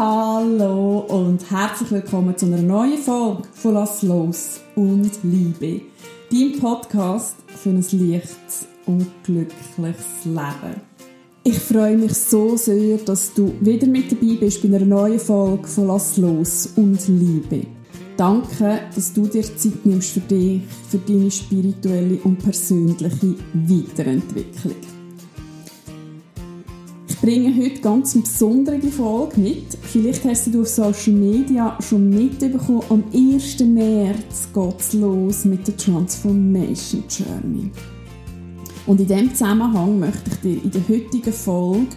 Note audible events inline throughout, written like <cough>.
Hallo und herzlich willkommen zu einer neuen Folge von Lass los und Liebe. Dein Podcast für ein leichtes und glückliches Leben. Ich freue mich so sehr, dass du wieder mit dabei bist bei einer neuen Folge von Lass los und Liebe. Danke, dass du dir Zeit nimmst für dich, für deine spirituelle und persönliche Weiterentwicklung. Ich bringe heute ganz eine besondere Folge mit. Vielleicht hast du auf Social Media schon mitbekommen, am 1. März geht es los mit der Transformation Journey. Und in diesem Zusammenhang möchte ich dir in der heutigen Folge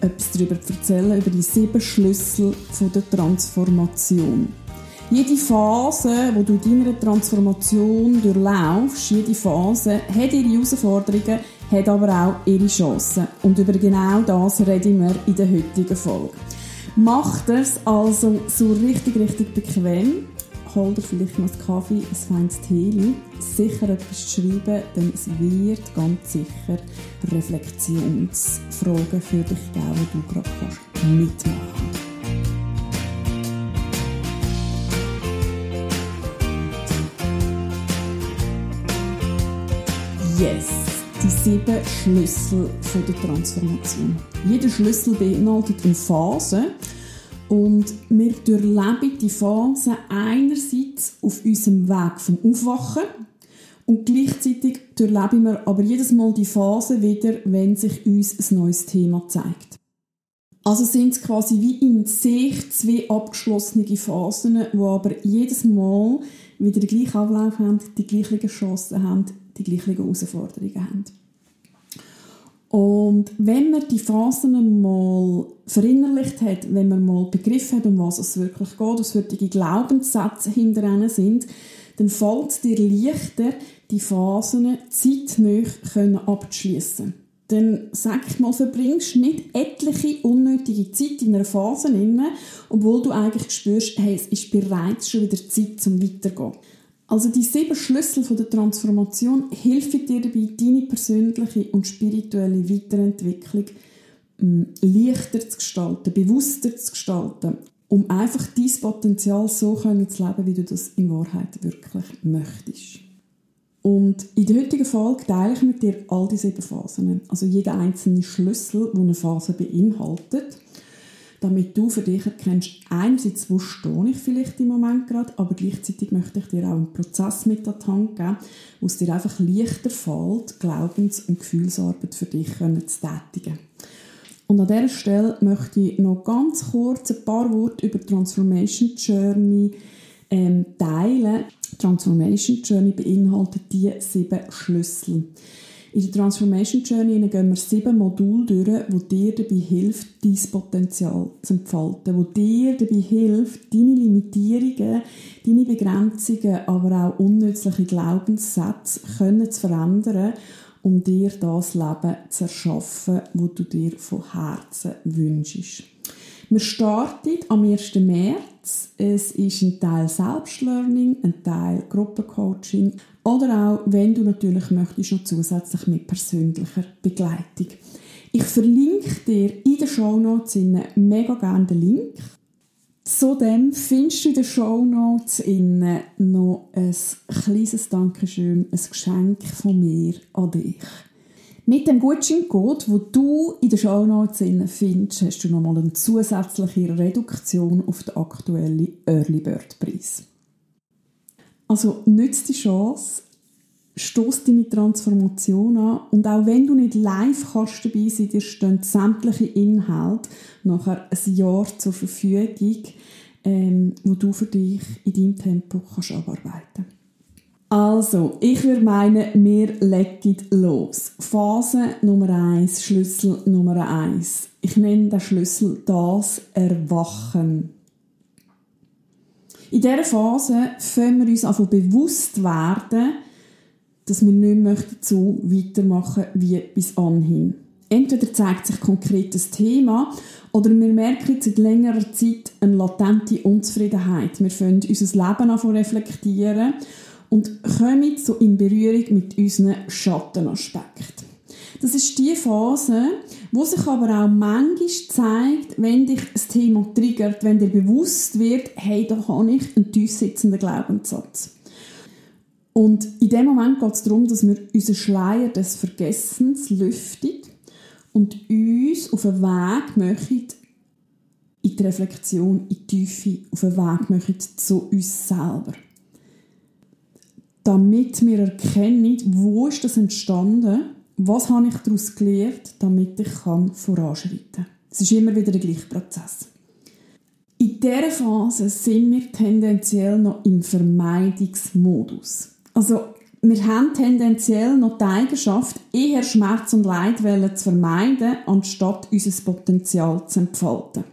etwas darüber erzählen, über die sieben Schlüssel der Transformation. Jede Phase, wo du deiner Transformation durchlaufst, jede Phase hat ihre Herausforderungen, hat aber auch ihre Chancen. Und über genau das reden wir in der heutigen Folge. Mach das also so richtig, richtig bequem. Hol dir vielleicht noch einen Kaffee, ein feines Tee, sicher etwas schreiben, denn es wird ganz sicher Reflexionsfragen für dich geben, die du gerade mitmachen kannst. Yes! Die sieben Schlüssel der Transformation. Jeder Schlüssel beinhaltet eine Phase und wir durchleben die Phase einerseits auf unserem Weg vom Aufwachen und gleichzeitig durchleben wir aber jedes Mal die Phase wieder, wenn sich uns ein neues Thema zeigt. Also sind es quasi wie in sich zwei abgeschlossene Phasen, die aber jedes Mal wieder den gleichen Ablauf haben, die gleichen Chancen haben, die gleichen Herausforderungen haben. Und wenn man die Phasen mal verinnerlicht hat, wenn man mal begriffen hat, um was es wirklich geht, was die Glaubenssätze hinter sind, dann fällt es dir leichter, die Phasen zeitnah abzuschließen. Dann, sag ich mal, verbringst nicht etliche unnötige Zeit in einer Phase, obwohl du eigentlich spürst, hey, es ist bereits schon wieder Zeit zum Weitergehen. Also die sieben Schlüssel der Transformation helfen dir dabei, deine persönliche und spirituelle Weiterentwicklung hm, leichter zu gestalten, bewusster zu gestalten, um einfach dein Potenzial so zu leben, wie du das in Wahrheit wirklich möchtest. Und in der heutigen Folge teile ich mit dir all diese sieben Phasen, also jeder einzelne Schlüssel, der eine Phase beinhaltet damit du für dich erkennst, einerseits, wo stehe ich vielleicht im Moment gerade, aber gleichzeitig möchte ich dir auch einen Prozess mit an die Hand geben, wo es dir einfach leichter fällt, Glaubens- und Gefühlsarbeit für dich zu tätigen. Und an dieser Stelle möchte ich noch ganz kurz ein paar Worte über Transformation Journey ähm, teilen. Transformation Journey beinhaltet die sieben Schlüssel. In der Transformation Journey gehen wir sieben Module durch, wo dir dabei hilft, dein Potenzial zu entfalten, wo dir dabei hilft, deine Limitierungen, deine Begrenzungen, aber auch unnützliche Glaubenssätze können zu verändern, um dir das Leben zu erschaffen, wo du dir von Herzen wünschst. Wir starten am 1. März. Es ist ein Teil Selbstlearning, ein Teil Gruppencoaching oder auch, wenn du natürlich möchtest, noch zusätzlich mit persönlicher Begleitung. Ich verlinke dir in den Shownotes mega gerne den Link. Zudem findest du in den Shownotes noch ein kleines Dankeschön, ein Geschenk von mir an dich. Mit dem Gutscheincode, wo du in den Shownotes findest, hast du nochmal eine zusätzliche Reduktion auf den aktuellen Early Bird Preis. Also nützt die Chance, stoß deine Transformation an und auch wenn du nicht live kannst dabei sein, dir stehen sämtliche Inhalte nachher ein Jahr zur Verfügung, ähm, wo du für dich in deinem Tempo kannst abarbeiten also, ich würde meinen, wir legen los. Phase Nummer 1, Schlüssel Nummer 1. Ich nenne den Schlüssel das Erwachen. In dieser Phase fangen wir uns an bewusst werden, dass wir nicht mehr so weitermachen wie bis anhin. Entweder zeigt sich konkret das Thema oder wir merken seit längerer Zeit eine latente Unzufriedenheit. Wir fangen unser Leben an reflektieren und kommen so in Berührung mit unseren Schattenaspekten. Das ist die Phase, wo sich aber auch manchmal zeigt, wenn dich das Thema triggert, wenn dir bewusst wird, hey, da habe ich einen tief sitzenden Glaubenssatz. Und in dem Moment geht es darum, dass wir unseren Schleier des Vergessens lüften und uns auf einen Weg möchten, in die Reflexion, in die Tiefe, auf einen Weg möchten zu uns selber. Damit wir erkennen, wo ist das entstanden was habe ich daraus gelernt, damit ich kann voranschreiten kann. Es ist immer wieder der gleiche Prozess. In dieser Phase sind wir tendenziell noch im Vermeidungsmodus. Also wir haben tendenziell noch die Eigenschaft, eher Schmerz und Leidwellen zu vermeiden, anstatt unser Potenzial zu entfalten.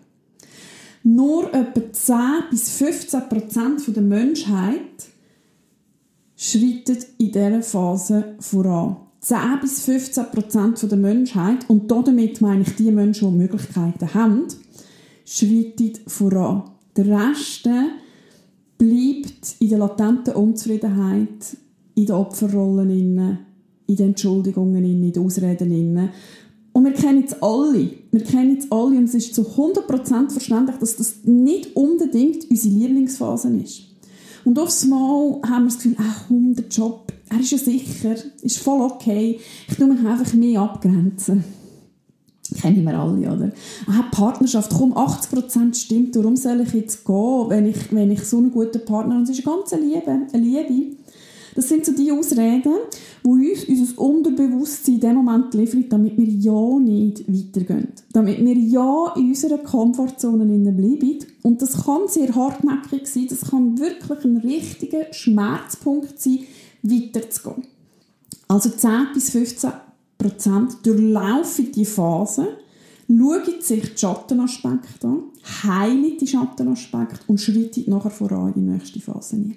Nur etwa 10 bis 15 Prozent der Menschheit schreitet in dieser Phase voran. 10 bis 15 Prozent der Menschheit, und damit meine ich die Menschen, die Möglichkeiten haben, schreitet voran. Der Rest bleibt in der latenten Unzufriedenheit, in den Opferrollen, in den Entschuldigungen, in den Ausreden. Und wir kennen es alle. Wir kennen es alle und es ist zu 100% verständlich, dass das nicht unbedingt unsere Lieblingsphase ist. Und aufs Mal haben wir das Gefühl, ach, der Job, er ist ja sicher, ist voll okay. Ich tue mich einfach mehr abgrenzen. Kennen wir alle, oder? Ah, Partnerschaft, komm, 80% stimmt, warum soll ich jetzt gehen, wenn ich, wenn ich so einen guten Partner habe? Es ist eine ganze Liebe, eine Liebe. Das sind so die Ausreden, die uns unser Unterbewusstsein in dem Moment liefert, damit wir ja nicht weitergehen. Damit wir ja in unserer Komfortzone bleiben. Und das kann sehr hartnäckig sein, das kann wirklich ein richtiger Schmerzpunkt sein, weiterzugehen. Also 10 bis 15 Prozent durchlaufen die Phase, schauen sich die Schattenaspekte an, heilen die Schattenaspekte und schreiten nachher voran in die nächste Phase.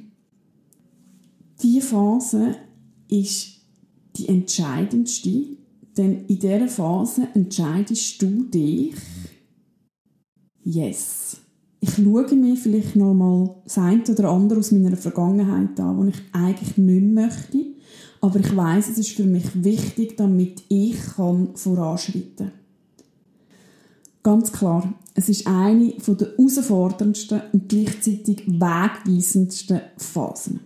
Diese Phase ist die entscheidendste, denn in dieser Phase entscheidest du dich, yes, ich schaue mir vielleicht noch mal das eine oder andere aus meiner Vergangenheit an, was ich eigentlich nicht möchte, aber ich weiß, es ist für mich wichtig, damit ich kann voranschreiten kann. Ganz klar, es ist eine der herausforderndsten und gleichzeitig wegweisendsten Phasen.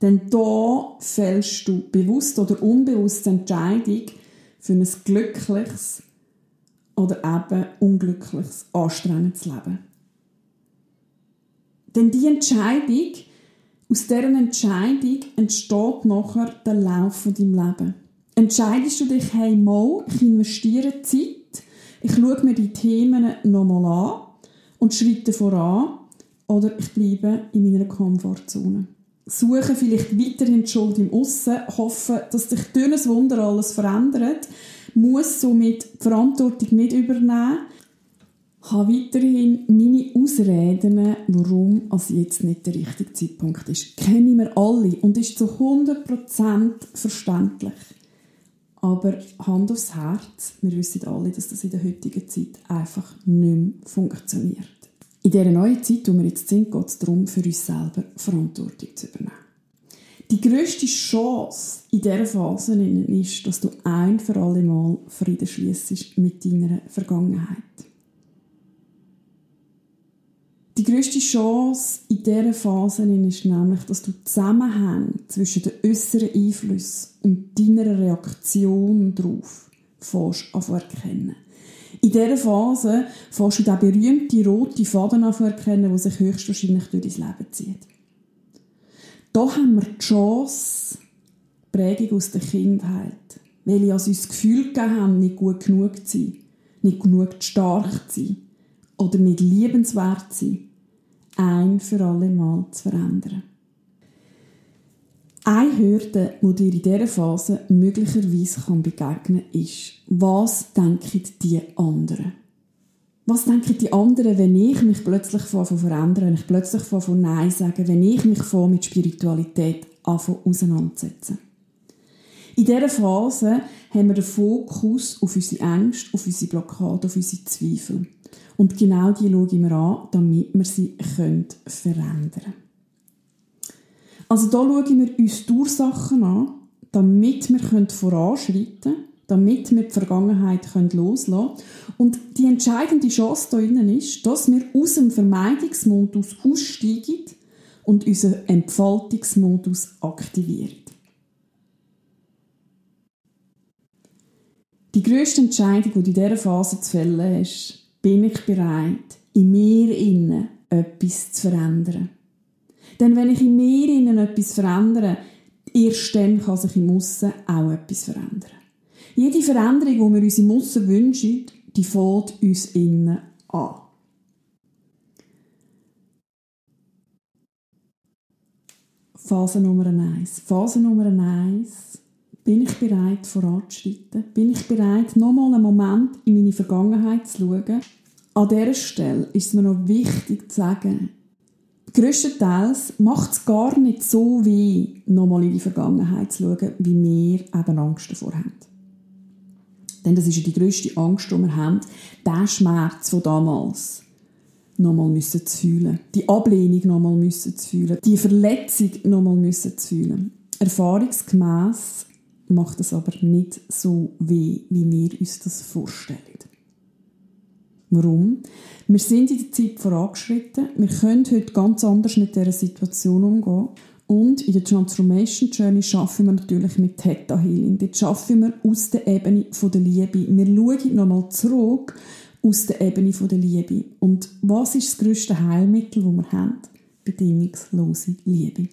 Denn da fällst du bewusst oder unbewusst Entscheidung für ein glückliches oder eben unglückliches, anstrengendes Leben. Denn die Entscheidung, aus deren Entscheidung entsteht nachher der Lauf von deinem Leben. Entscheidest du dich, hey, mal, ich investiere Zeit, ich schaue mir die Themen nochmal an und schreite voran, oder ich bleibe in meiner Komfortzone suchen vielleicht weiterhin die Schuld im Aussen, hoffen, dass sich durch ein Wunder alles verändert, muss somit die Verantwortung nicht übernehmen, habe weiterhin meine Ausreden, warum also jetzt nicht der richtige Zeitpunkt ist. Kennen wir alle und ist zu 100% verständlich. Aber Hand aufs Herz, wir wissen alle, dass das in der heutigen Zeit einfach nicht mehr funktioniert. In dieser neuen Zeit, wo wir jetzt sind, geht es darum, für uns selber Verantwortung zu übernehmen. Die grösste Chance in dieser Phase ist, dass du ein für alle Mal Frieden schließt mit deiner Vergangenheit. Die grösste Chance in dieser Phase ist nämlich, dass du Zusammenhänge zwischen den äußeren Einflüssen und deiner Reaktion darauf fährst erkennen. In dieser Phase fährst du den berühmten roten Faden erkennen, der sich höchstwahrscheinlich durch dein Leben zieht. Da haben wir die Chance, Prägung aus der Kindheit, weil wir uns das Gefühl gegeben haben, nicht gut genug zu sein, nicht genug stark zu sein oder nicht liebenswert zu sein, ein für alle Mal zu verändern. Eine Hürde, die dir in dieser Phase möglicherweise begegnen kann, ist, was denken die anderen? Was denken die anderen, wenn ich mich plötzlich von verändern, wenn ich plötzlich von Nein sagen, wenn ich mich von mit Spiritualität auseinandersetze? In dieser Phase haben wir den Fokus auf unsere Ängste, auf unsere Blockade, auf unsere Zweifel. Und genau die schauen wir an, damit wir sie verändern können. Also da schauen wir uns die Ursachen an, damit wir voranschreiten können, damit wir die Vergangenheit loslassen können. Und die entscheidende Chance hier ist, dass wir aus dem Vermeidungsmodus aussteigen und unseren Entfaltungsmodus aktivieren. Die grösste Entscheidung, die du in dieser Phase zu fällen hast, bin ich bereit, in mir innen etwas zu verändern. Denn wenn ich in mir innen etwas verändere, erst dann kann sich im Aussen auch etwas verändern. Jede Veränderung, die wir uns im Aussen wünschen, die fällt uns innen an. Phase Nummer eins. Phase Nummer eins. Bin ich bereit, voranzuschreiten? Bin ich bereit, nochmal einen Moment in meine Vergangenheit zu schauen? An dieser Stelle ist es mir noch wichtig zu sagen, größtenteils macht es gar nicht so weh, nochmal in die Vergangenheit zu schauen, wie wir eben Angst davor haben. Denn das ist ja die grösste Angst, die wir haben, der Schmerz von damals nochmal müssen zu fühlen, die Ablehnung nochmal müssen zu fühlen, die Verletzung nochmal müssen zu fühlen. Erfahrungsgemäß macht es aber nicht so weh, wie wir uns das vorstellen. Warum? Wir sind in der Zeit vorangeschritten. Wir können heute ganz anders mit dieser Situation umgehen. Und in der Transformation Journey arbeiten wir natürlich mit Theta Healing. Dort arbeiten wir aus der Ebene der Liebe. Wir schauen nochmal zurück aus der Ebene der Liebe. Und was ist das grösste Heilmittel, das wir haben? Bedingungslose Liebe.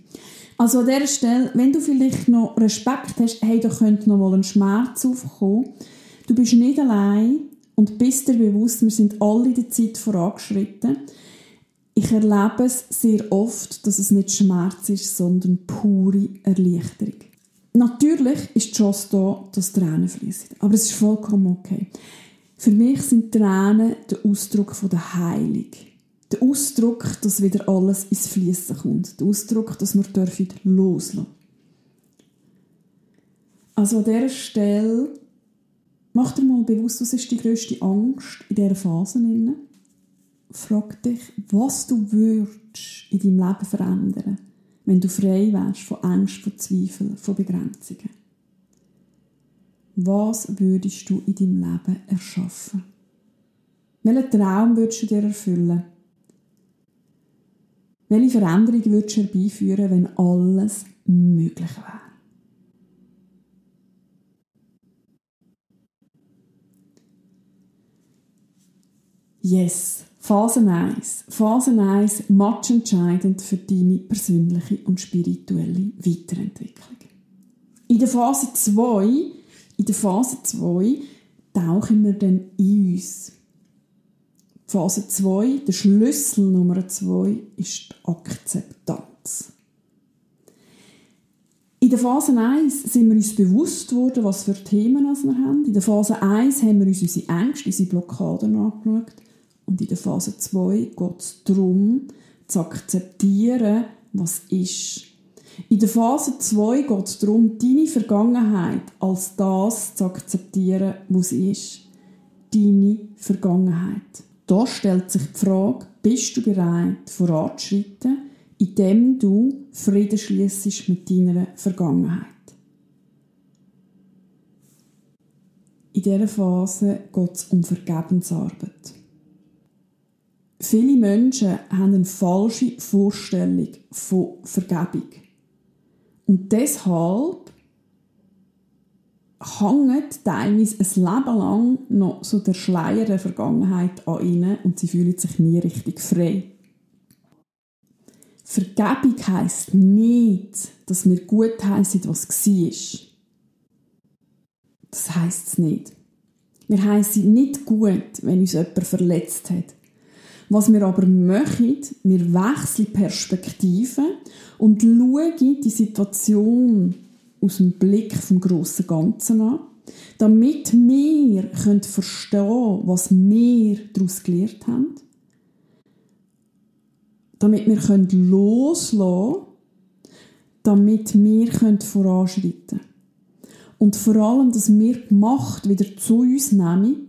Also an dieser Stelle, wenn du vielleicht noch Respekt hast, hey, da könnte noch mal ein Schmerz aufkommen. Du bist nicht allein und bist dir bewusst, wir sind alle in der Zeit vorangeschritten. Ich erlebe es sehr oft, dass es nicht Schmerz ist, sondern pure Erleichterung. Natürlich ist die Chance da, dass Tränen fließen. Aber es ist vollkommen okay. Für mich sind Tränen der Ausdruck der Heilung. Der Ausdruck, dass wieder alles ins Fließen kommt. Der Ausdruck, dass wir dürfen loslassen Also an dieser Stelle mach dir mal bewusst, was ist die grösste Angst in dieser Phase. Frag dich, was du würdest in deinem Leben verändern, wenn du frei wärst von Angst, von Zweifeln, von Begrenzungen. Was würdest du in deinem Leben erschaffen? Welchen Traum würdest du dir erfüllen? Welche Veränderung würdest du herbeiführen, wenn alles möglich wäre? Yes, Phase 1. Phase 1, matchentscheidend für deine persönliche und spirituelle Weiterentwicklung. In der Phase 2 in der Phase 2 tauchen wir dann in uns. Phase 2, der Schlüssel Nummer 2 ist die Akzeptanz. In der Phase 1 sind wir uns bewusst worden, was für Themen wir haben. In der Phase 1 haben wir uns unsere Ängste, unsere Blockaden angeschaut. Und in der Phase 2 geht es darum, zu akzeptieren, was ist. In der Phase 2 geht es darum, deine Vergangenheit als das zu akzeptieren, was ist. Deine Vergangenheit. Da stellt sich die Frage, bist du bereit, voranzuschreiten, indem du Frieden schließt mit deiner Vergangenheit. In dieser Phase geht es um Vergebensarbeit. Viele Menschen haben eine falsche Vorstellung von Vergebung. Und deshalb hängt teilweise ein Leben lang noch so der Schleier der Vergangenheit an ihnen und sie fühlen sich nie richtig frei. Vergebung heisst nicht, dass wir gut heißen, was war. Das heisst es nicht. Wir heißen nicht gut, wenn uns jemand verletzt hat. Was wir aber machen, wir wechseln Perspektiven und schauen die Situation aus dem Blick vom grossen Ganzen an, damit wir können verstehen was wir daraus gelernt haben, damit wir können loslassen damit wir voranschreiten können. Und vor allem, dass wir die Macht wieder zu uns nehmen,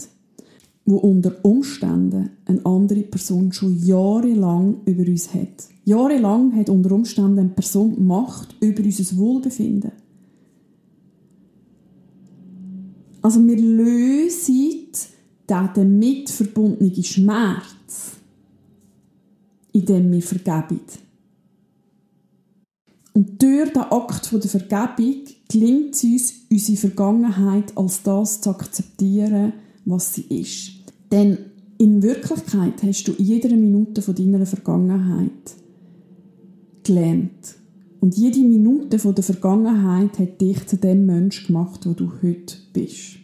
wo unter Umständen eine andere Person schon jahrelang über uns hat. Jahrelang hat unter Umständen eine Person Macht über unser Wohlbefinden. Also wir lösen den damit verbundenen Schmerz, indem wir vergeben. Und durch den Akt der Vergebung gelingt es uns, unsere Vergangenheit als das zu akzeptieren, was sie ist. Denn in Wirklichkeit hast du in jeder Minute von deiner Vergangenheit gelernt. Und jede Minute von der Vergangenheit hat dich zu dem Mensch gemacht, wo du heute bist.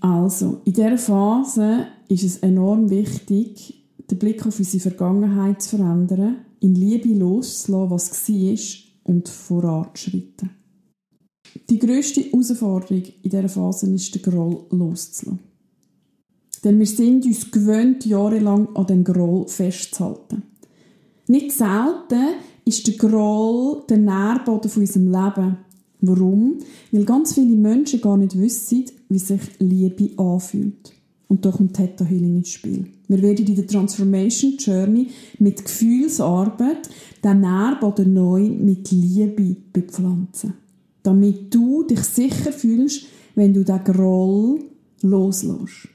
Also, in dieser Phase ist es enorm wichtig, den Blick auf unsere Vergangenheit zu verändern, in Liebe loszulassen, was war und voranzuschreiten. Die grösste Herausforderung in dieser Phase ist, den Groll loszulassen. Denn wir sind uns gewöhnt, jahrelang an dem Groll festzuhalten. Nicht selten ist der Groll der Nährboden von unserem Leben. Warum? Weil ganz viele Menschen gar nicht wissen, wie sich Liebe anfühlt. Und da kommt Theta Healing ins Spiel. Wir werden in der Transformation Journey mit Gefühlsarbeit den Nährboden neu mit Liebe bepflanzen. Damit du dich sicher fühlst, wenn du den Groll loslässt.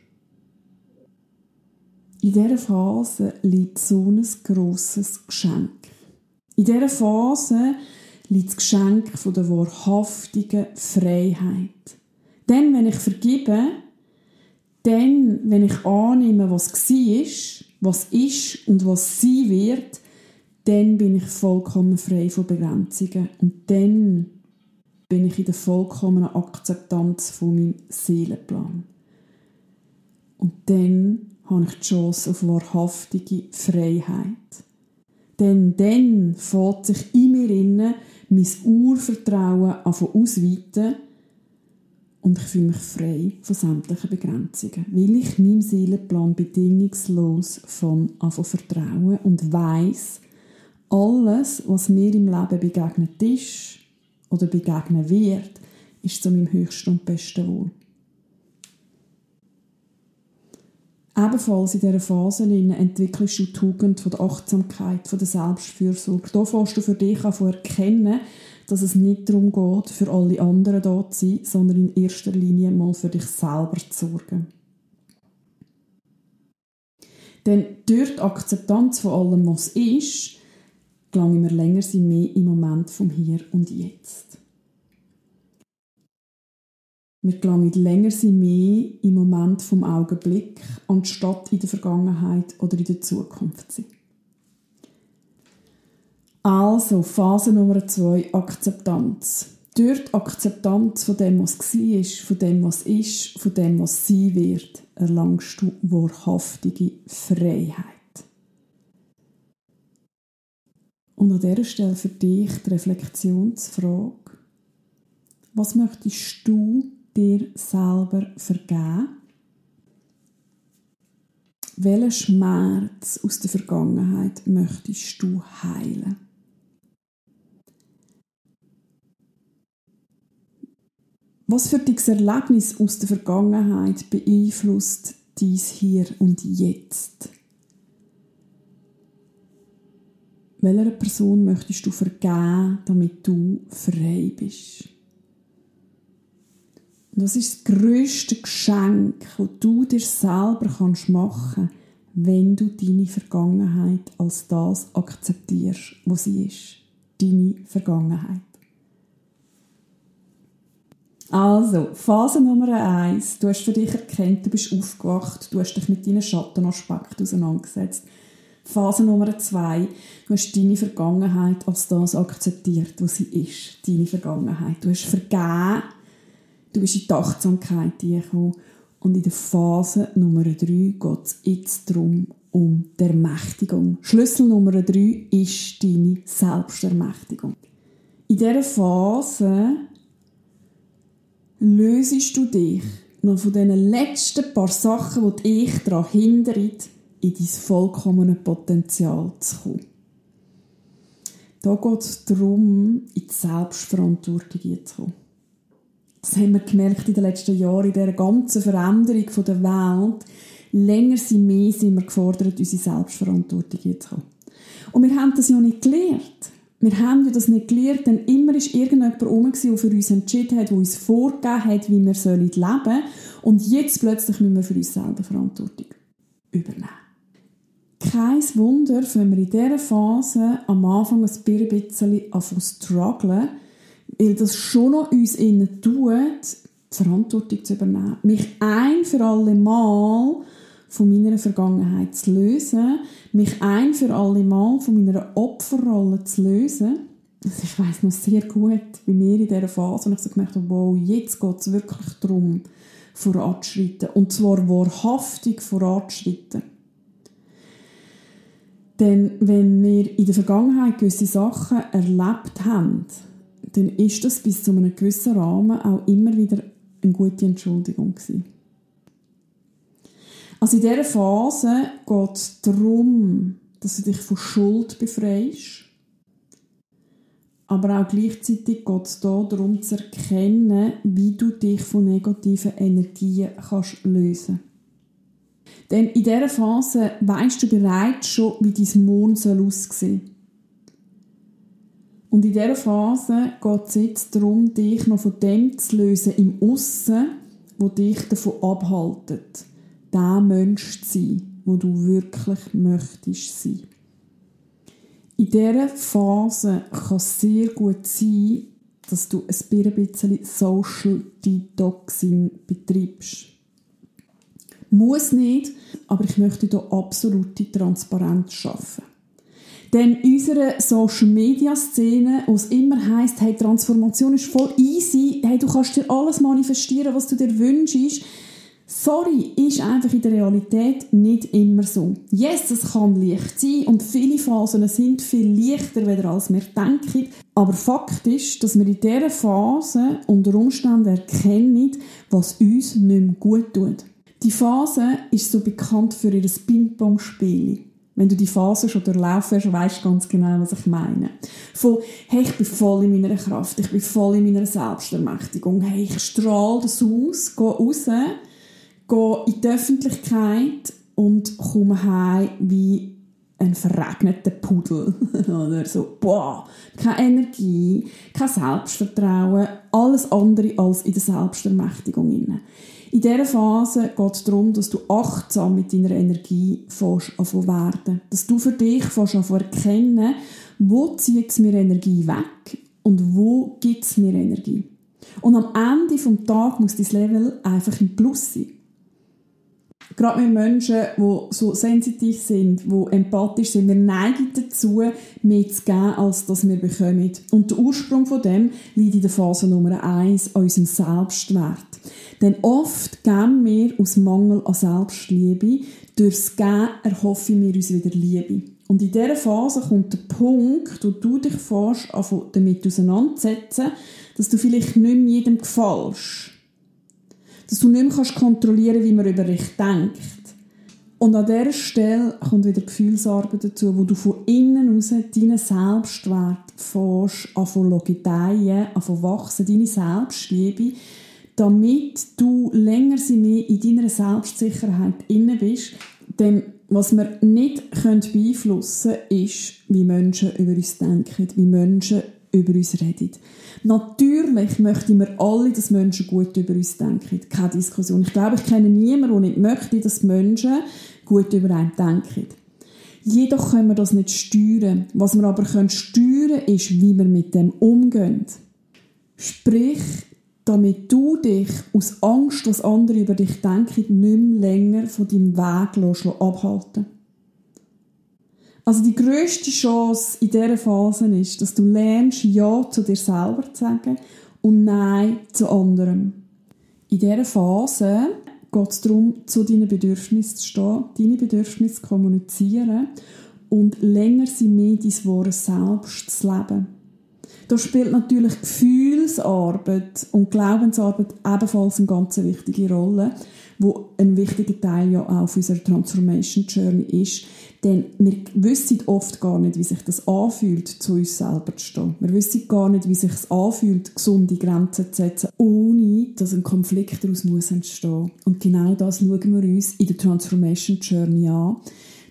In dieser Phase liegt so ein grosses Geschenk. In dieser Phase liegt das Geschenk von der wahrhaftigen Freiheit. Denn wenn ich vergebe, dann, wenn ich annehme, was war, was ist und was sein wird, dann bin ich vollkommen frei von Begrenzungen. Und dann bin ich in der vollkommenen Akzeptanz von meinem Seelenplan. Und dann habe ich die Chance auf wahrhaftige Freiheit. Denn dann fängt sich in mir innen mein Urvertrauen an ausweiten und ich fühle mich frei von sämtlichen Begrenzungen, weil ich meinem Seelenplan bedingungslos von vertrauen und weiß, alles, was mir im Leben begegnet ist oder begegnen wird, ist zu meinem höchsten und besten Wohl. Ebenfalls in dieser Phase entwickelst du die Tugend von der Achtsamkeit, von der Selbstfürsorge. Da fährst du für dich an erkennen, dass es nicht darum geht, für alle anderen da zu sein, sondern in erster Linie mal für dich selber zu sorgen. Denn durch die Akzeptanz von allem, was ist, gelangen wir länger sind mehr im Moment vom Hier und Jetzt. Wir gelangen länger sind mehr im Moment vom Augenblick, anstatt in der Vergangenheit oder in der Zukunft sind. Also, Phase Nummer zwei, Akzeptanz. Durch die Akzeptanz von dem, was war, von dem, was ist, von dem, was sein wird, erlangst du wahrhaftige Freiheit. Und an dieser Stelle für dich die Reflexionsfrage. Was möchtest du dir selber vergeben? Welchen Schmerz aus der Vergangenheit möchtest du heilen? Was für dich Erlebnis aus der Vergangenheit beeinflusst dies hier und jetzt? Welcher Person möchtest du vergeben, damit du frei bist? Und das ist das grösste Geschenk, das du dir selber kannst machen kannst, wenn du deine Vergangenheit als das akzeptierst, was sie ist. Deine Vergangenheit. Also, Phase Nummer eins. Du hast für dich erkannt, du bist aufgewacht, du hast dich mit deinen Schattenaspekten auseinandergesetzt. Phase Nummer zwei. Du hast deine Vergangenheit als das akzeptiert, was sie ist. Deine Vergangenheit. Du hast vergeben Du bist in die Achtsamkeit gekommen. Und in der Phase Nummer 3 geht es jetzt darum, um die Ermächtigung. Schlüssel Nummer 3 ist deine Selbstermächtigung. In dieser Phase lösest du dich noch von diesen letzten paar Sachen, die dich daran hindern, in dein vollkommene Potenzial zu kommen. Da geht es darum, in die Selbstverantwortung zu kommen. Das haben wir gemerkt in den letzten Jahren, in dieser ganzen Veränderung der Welt. Länger sind mehr sind wir gefordert, unsere Selbstverantwortung zu haben. Und wir haben das ja nicht gelernt. Wir haben ja das nicht gelernt, denn immer war irgendjemand herum, der für uns entschieden hat, der uns vorgegeben hat, wie wir leben sollen. Und jetzt plötzlich müssen wir für uns selber Verantwortung übernehmen. Kein Wunder, wenn wir in dieser Phase am Anfang ein bisschen anfangen zu strugglen, weil das schon noch uns innen tut, die Verantwortung zu übernehmen. Mich ein für alle Mal von meiner Vergangenheit zu lösen, mich ein für alle Mal von meiner Opferrolle zu lösen. Also ich weiß noch sehr gut, bei mir in dieser Phase, und ich so gemerkt habe, wow, jetzt geht es wirklich darum, voranzuschreiten. Und zwar wahrhaftig voranzuschreiten. Denn wenn wir in der Vergangenheit gewisse Sachen erlebt haben, dann ist das bis zu einem gewissen Rahmen auch immer wieder eine gute Entschuldigung gewesen. Also in dieser Phase geht es darum, dass du dich von Schuld befreist. Aber auch gleichzeitig geht es darum zu erkennen, wie du dich von negativen Energien kannst lösen Denn in dieser Phase weißt du bereits schon, wie dein Mond aussehen soll. Und in dieser Phase geht es jetzt darum, dich noch von dem zu lösen im Aussen, wo dich davon abhaltet der Mensch zu sein, wo du wirklich möchtest sein. In dieser Phase kann es sehr gut sein, dass du ein bisschen Social Detoxing betreibst. Muss nicht, aber ich möchte hier absolute Transparenz schaffen. Denn in unserer Social Media Szene, es immer heisst, hey, Transformation ist voll easy, hey, du kannst dir alles manifestieren, was du dir wünschst, Sorry, ist einfach in der Realität nicht immer so. Yes, es kann leicht sein und viele Phasen sind viel leichter, als wir denken. Aber Fakt ist, dass wir in dieser Phase unter Umständen erkennen, was uns nicht mehr gut tut. Die Phase ist so bekannt für ihr Ping-Pong-Spiel. Wenn du die Phase schon durchlaufen hast, weißt du ganz genau, was ich meine. Von, hey, ich bin voll in meiner Kraft, ich bin voll in meiner Selbstermächtigung, hey, ich strahle das aus, gehe raus gehe in die Öffentlichkeit und komme heim wie ein verregneter Pudel. <laughs> Oder so, boah, keine Energie, kein Selbstvertrauen, alles andere als in der Selbstermächtigung. In dieser Phase geht es darum, dass du achtsam mit deiner Energie anfangen werden. Dass du für dich anfangen erkennen, wo zieht es mir Energie weg und wo gibt es mir Energie. Und am Ende des Tages muss dein Level einfach im Plus sein gerade mit Menschen, die so sensitiv sind, die empathisch sind, wir neigen dazu, mehr zu geben, als dass wir bekommen. Und der Ursprung von dem liegt in der Phase Nummer eins an unserem Selbstwert. Denn oft geben wir aus Mangel an Selbstliebe, durchs Geben erhoffen wir uns wieder Liebe. Und in dieser Phase kommt der Punkt, wo du dich fährst, damit auseinandersetzen, dass du vielleicht nicht mehr jedem gefällst dass du nicht mehr kannst kontrollieren wie man über dich denkt. Und an dieser Stelle kommt wieder Gefühlsarbeit dazu, wo du von innen raus deinen Selbstwert fährst, gedeihen, anfangen wachsen, deine Selbstliebe, damit du länger sie mehr in deiner Selbstsicherheit inne bist. Denn was wir nicht beeinflussen können, ist, wie Menschen über uns denken, wie Menschen über uns reden. Natürlich möchten wir alle, dass Menschen gut über uns denken. Keine Diskussion. Ich glaube, ich kenne niemanden, der nicht möchte, dass Menschen gut über einen denken. Jedoch können wir das nicht steuern. Was wir aber können steuern ist, wie wir mit dem umgehen. Sprich, damit du dich aus Angst, was andere über dich denken, nicht mehr länger von deinem Weg abhalten also die größte Chance in dieser Phase ist, dass du lernst, Ja zu dir selber zu sagen und Nein zu anderem. In dieser Phase geht es darum, zu deinen Bedürfnissen zu stehen, deine Bedürfnisse zu kommunizieren und länger sie mehr dein wahres Selbst zu leben. Da spielt natürlich Gefühlsarbeit und Glaubensarbeit ebenfalls eine ganz wichtige Rolle, wo ein wichtiger Teil ja auch unserer Transformation Journey ist. Denn wir wissen oft gar nicht, wie sich das anfühlt, zu uns selber zu stehen. Wir wissen gar nicht, wie sich es anfühlt, gesunde Grenzen zu setzen, ohne dass ein Konflikt daraus muss entstehen Und genau das schauen wir uns in der Transformation Journey an.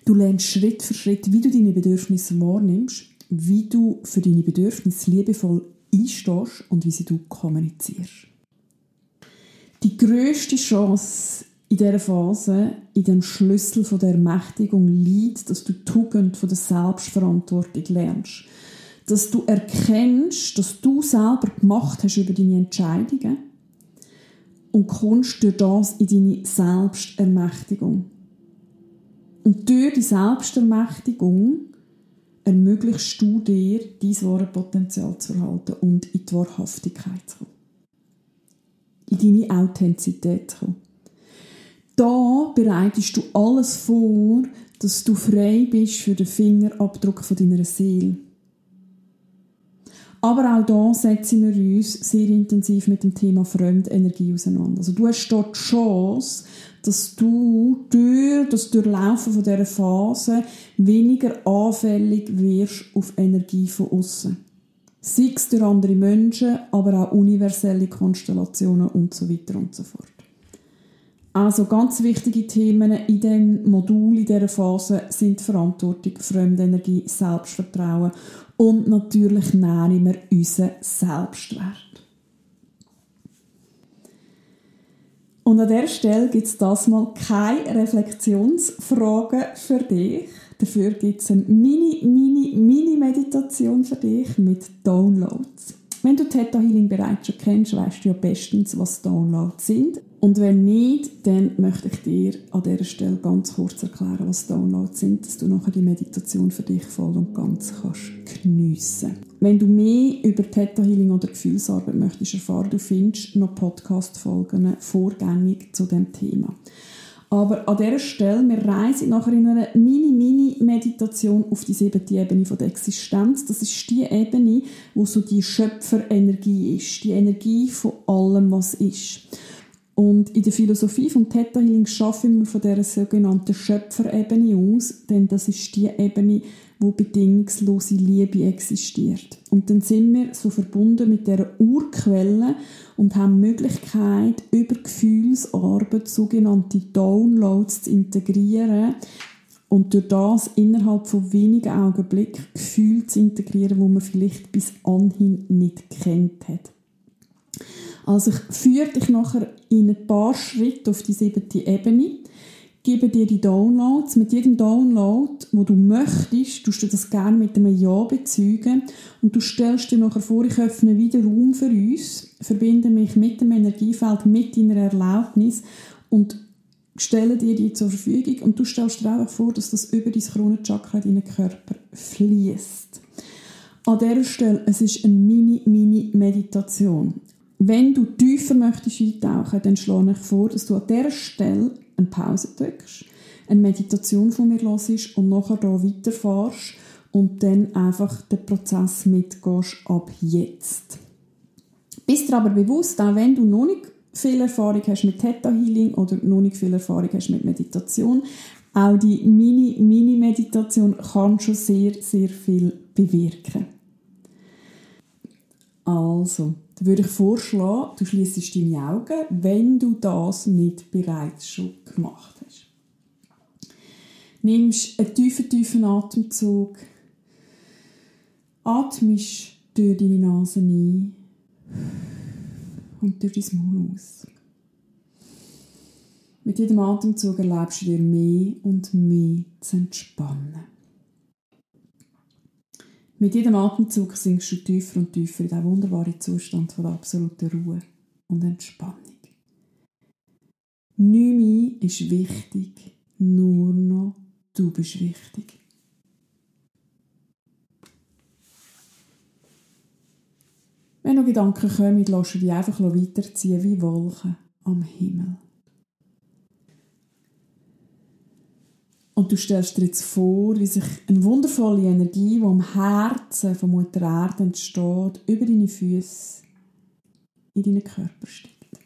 Du lernst Schritt für Schritt, wie du deine Bedürfnisse wahrnimmst, wie du für deine Bedürfnisse liebevoll einstehst und wie sie du kommunizierst. Die größte Chance in dieser Phase, in dem Schlüssel von der Ermächtigung liegt, dass du die Tugend von der Selbstverantwortung lernst. Dass du erkennst, dass du selber gemacht hast über deine Entscheidungen und kommst durch das in deine Selbstermächtigung. Und durch die Selbstermächtigung ermöglichst du dir, dein wahre Potenzial zu erhalten und in die Wahrhaftigkeit zu kommen. In deine Authentizität zu kommen. Da bereitest du alles vor, dass du frei bist für den Fingerabdruck von deiner Seele. Aber auch da setzen wir uns sehr intensiv mit dem Thema Fremdenergie auseinander. Also du hast dort die Chance, dass du durch das Durchlaufen von dieser Phase weniger anfällig wirst auf Energie von außen. Sei es durch andere Menschen, aber auch universelle Konstellationen und so weiter und so fort. Also ganz wichtige Themen in dem Modul, in dieser Phase sind Verantwortung, Fremdenergie, Selbstvertrauen und natürlich nähren wir unseren Selbstwert. Und an dieser Stelle gibt es das mal keine Reflexionsfragen für dich. Dafür gibt es eine mini, mini, mini Meditation für dich mit Downloads. Wenn du Theta Healing bereits schon kennst, weißt du ja bestens, was Downloads sind. Und wenn nicht, dann möchte ich dir an dieser Stelle ganz kurz erklären, was Downloads sind, dass du nachher die Meditation für dich voll und ganz kannst geniessen. Wenn du mehr über Theta Healing oder Gefühlsarbeit möchtest erfahren, du findest noch Podcast-Folgen vorgängig zu dem Thema. Aber an dieser Stelle, wir reisen nachher in einer Mini-Mini-Meditation auf die siebte Ebene von der Existenz. Das ist die Ebene, wo so die Schöpferenergie ist, die Energie von allem, was ist. Und in der Philosophie vom Theta Healing schaffen wir von dieser sogenannten Schöpferebene aus, denn das ist die Ebene, wo bedingungslose Liebe existiert. Und dann sind wir so verbunden mit der Urquelle und haben die Möglichkeit, über Gefühlsarbeit sogenannte Downloads zu integrieren und durch das innerhalb von wenigen Augenblicken Gefühle zu integrieren, wo man vielleicht bis anhin nicht kennt hat. Also ich führe dich nachher in ein paar Schritte auf die siebte Ebene gebe dir die Downloads. Mit jedem Download, wo du möchtest, tust du das gerne mit einem Ja bezeugen und du stellst dir nachher vor, ich öffne wieder Raum für uns, verbinde mich mit dem Energiefeld, mit deiner Erlaubnis und stelle dir die zur Verfügung und du stellst dir einfach vor, dass das über dein Kronenchakra in deinen Körper fließt. An dieser Stelle, es ist eine Mini-Mini-Meditation. Wenn du tiefer möchtest eintauchen, dann schlage ich vor, dass du an dieser Stelle eine Pause drückst, eine Meditation von mir hörst und nachher hier weiterfährst und dann einfach den Prozess mitgehst ab jetzt. Bist dir aber bewusst, auch wenn du noch nicht viel Erfahrung hast mit Theta Healing oder noch nicht viel Erfahrung hast mit Meditation, auch die Mini-Mini-Meditation kann schon sehr, sehr viel bewirken. Also, dann würde ich vorschlagen, du schließt deine Augen, wenn du das nicht bereits schon gemacht hast. Nimmst einen tiefen, tiefen Atemzug, atmest durch deine Nase ein und durch dein Maul aus. Mit jedem Atemzug erlebst du dir mehr und mehr zu entspannen. Mit jedem Atemzug sinkst du tiefer und tiefer in diesen wunderbaren Zustand von der absoluten Ruhe und Entspannung. Nichts ist wichtig, nur noch du bist wichtig. Wenn noch Gedanken kommen, lass du die einfach weiterziehen wie Wolken am Himmel. Und du stellst dir jetzt vor, wie sich eine wundervolle Energie, die am Herzen von Mutter Erde entsteht, über deine Füße in deinen Körper steigt.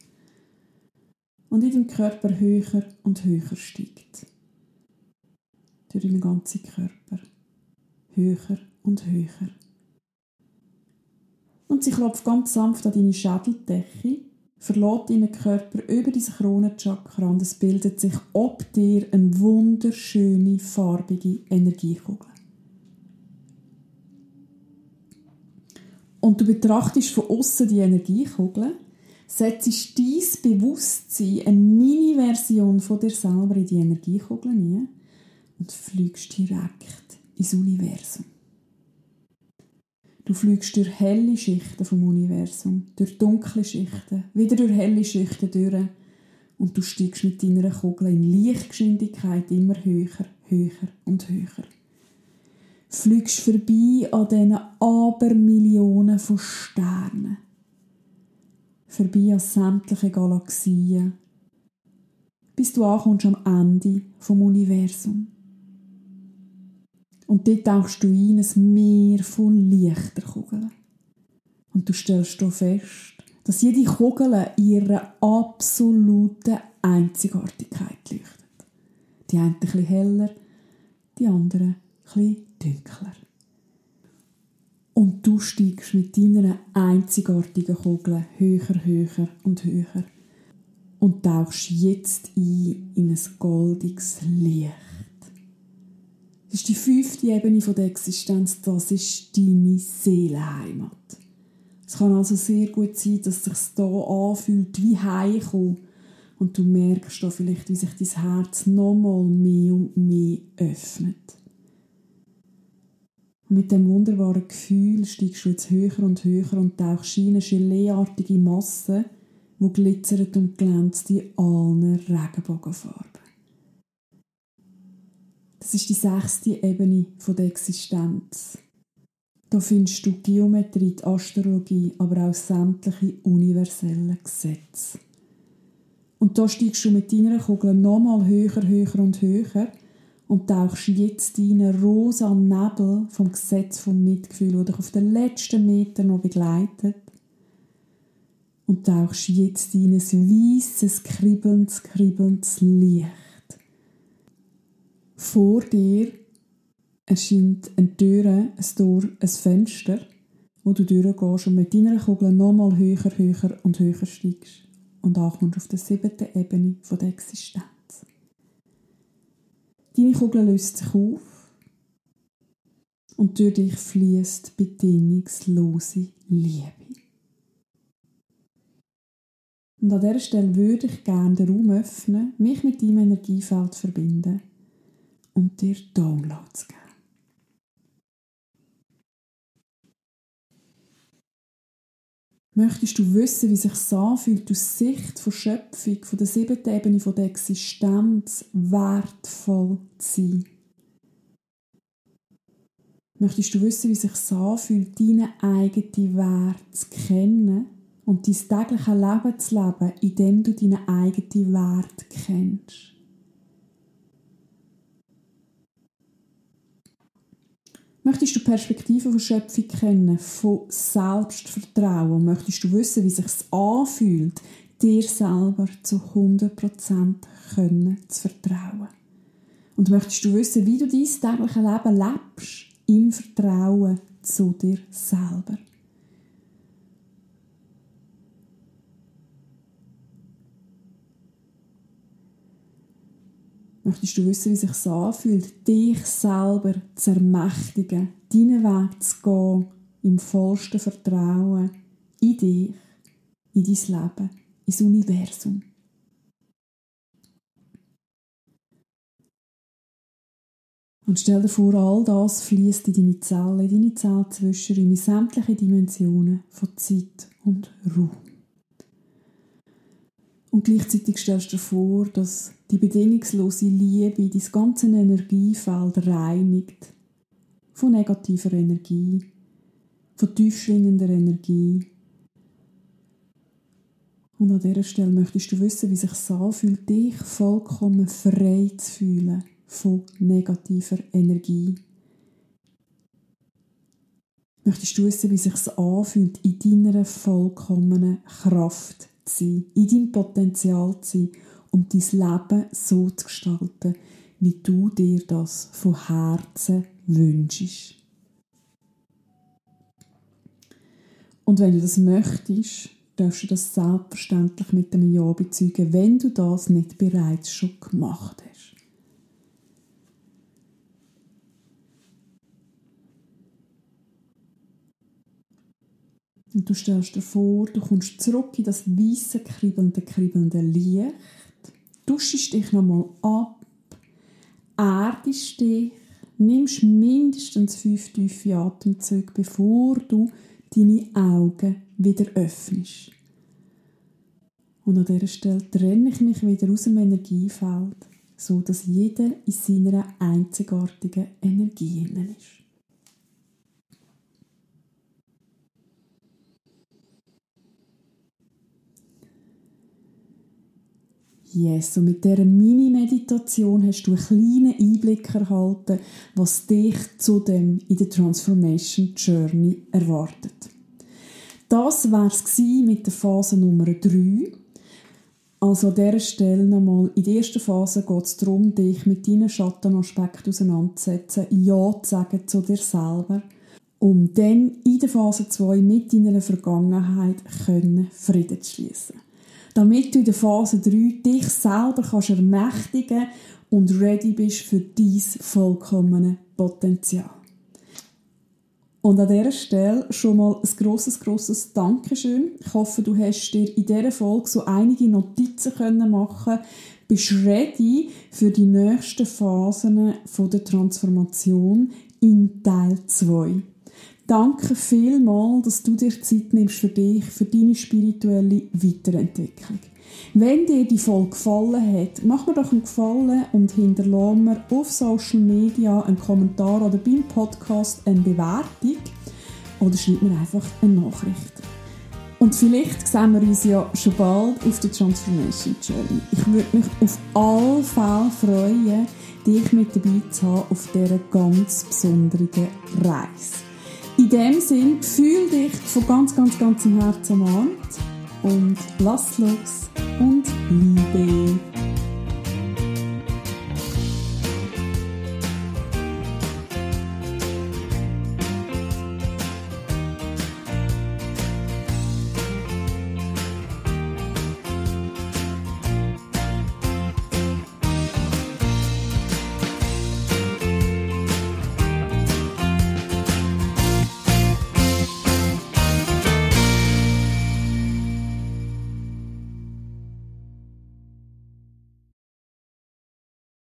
Und in deinem Körper höher und höher steigt. Durch deinen ganzen Körper. Höher und höher. Und sie klopft ganz sanft an deine Schädeldecke verlässt deinen Körper über dein Kronenchakra und es bildet sich ob dir eine wunderschöne, farbige Energiekugel. und du betrachtest von außen die Energiekugel, setzt dein Bewusstsein eine Mini-Version von dir selber in die Energiekugel ein und fliegst direkt ins Universum. Du fliegst durch helle Schichten vom Universum, durch dunkle Schichten, wieder durch helle Schichten durch und du steigst mit deiner Kugel in Lichtgeschwindigkeit immer höher, höher und höher fliegst vorbei an diesen Abermillionen von Sternen. Vorbei an sämtlichen Galaxien. Bis du ankommst am Ende vom Universum. Und dort tauchst du ein ein Meer von Lichterkugeln. Und du stellst hier fest, dass jede Kugel ihre absolute Einzigartigkeit leuchtet. Die eine etwas heller, die andere etwas dunkler. Und du steigst mit deiner einzigartigen Kugel höher, höher und höher und tauchst jetzt ein in ein goldiges Licht. Das ist die fünfte Ebene der Existenz, das ist deine Seelenheimat. Es kann also sehr gut sein, dass es sich hier anfühlt wie Heimkommen und du merkst da vielleicht, wie sich dein Herz nochmal mehr und mehr öffnet. Mit dem wunderbaren Gefühl steigst du jetzt höher und höher und tauchst in eine geleeartige Masse, wo glitzert und glänzt in allen Regenbogenfarben. Das ist die sechste Ebene der Existenz. Da findest du Geometrie, die Astrologie, aber auch sämtliche universelle Gesetze. Und da steigst du mit deiner Kugel nochmal höher, höher und höher und tauchst jetzt deinen rosa Nebel vom Gesetz vom Mitgefühl, der dich auf den letzten Meter noch begleitet. Und tauchst jetzt in ein weißes, kribbelndes, kribbelndes Licht. Vor dir erscheint eine Tür, ein Tor, ein Fenster, wo du durchgehst und mit deiner Kugel nochmal höher, höher und höher steigst und ankommst auf der siebten Ebene der Existenz. Deine Kugel löst sich auf und durch dich fließt bedingungslose Liebe. Und an dieser Stelle würde ich gerne den Raum öffnen, mich mit deinem Energiefeld verbinden und dir Downloads geben. Möchtest du wissen, wie sich es anfühlt, aus Sicht von Schöpfung, von der siebten Ebene von der Existenz wertvoll zu sein? Möchtest du wissen, wie sich es anfühlt, deinen eigenen Wert zu kennen und dein tägliches Leben zu leben, indem du deinen eigenen Wert kennst? Möchtest du Perspektiven von Schöpfung kennen, von Selbstvertrauen? Möchtest du wissen, wie sich anfühlt, dir selber zu 100% können zu vertrauen? Und möchtest du wissen, wie du dein tägliches Leben lebst, im Vertrauen zu dir selber? Möchtest du wissen, wie sich es anfühlt, dich selber zu ermächtigen, deinen Weg zu gehen, im vollsten Vertrauen in dich, in dein Leben, ins Universum? Und stell dir vor, all das fließt in deine Zellen, in deine Zellzwischenräume, in sämtliche Dimensionen von Zeit und Raum. Und gleichzeitig stellst du dir vor, dass die bedingungslose Liebe dein ganze Energiefeld reinigt. Von negativer Energie, von tiefschwingender Energie. Und an dieser Stelle möchtest du wissen, wie sich es anfühlt, dich vollkommen frei zu fühlen von negativer Energie. Möchtest du wissen, wie sich es anfühlt, in deiner vollkommenen Kraft zu sein, in deinem Potenzial zu sein und dein Leben so zu gestalten, wie du dir das von Herzen wünschst. Und wenn du das möchtest, darfst du das selbstverständlich mit einem Ja bezeugen, wenn du das nicht bereits schon gemacht hast. Und du stellst dir vor, du kommst zurück in das weiße, kribbelnde, kribbelnde Licht, duschst dich nochmal ab, erdest dich, nimmst mindestens fünf tiefe Atemzüge, bevor du deine Augen wieder öffnest. Und an dieser Stelle trenne ich mich wieder aus dem Energiefeld, so dass jeder in seiner einzigartigen Energie ist. Yes, und mit dieser Mini-Meditation hast du einen kleinen Einblick erhalten, was dich zudem in der Transformation Journey erwartet. Das war es mit der Phase Nummer 3. Also an dieser Stelle nochmal, in der ersten Phase geht es darum, dich mit deinen Schattenaspekten auseinanderzusetzen, Ja zu sagen zu dir selber, um dann in der Phase 2 mit deiner Vergangenheit Frieden zu schließen damit du in der Phase 3 dich selber kannst ermächtigen und ready bist für dein vollkommene Potenzial. Und an dieser Stelle schon mal ein grosses, grosses Dankeschön. Ich hoffe, du hast dir in dieser Folge so einige Notizen können machen bist ready für die nächsten Phasen der Transformation in Teil 2. Danke vielmals, dass du dir Zeit nimmst für dich, für deine spirituelle Weiterentwicklung. Wenn dir die Folge gefallen hat, mach mir doch einen Gefallen und hinterlasse mir auf Social Media einen Kommentar oder beim Podcast eine Bewertung oder schreib mir einfach eine Nachricht. Und vielleicht sehen wir uns ja schon bald auf der Transformation Journey. Ich würde mich auf alle Fälle freuen, dich mit dabei zu haben auf dieser ganz besonderen Reise. In dem Sinn, fühl dich von ganz, ganz, ganzem Herzen umarmt und lass los und liebe.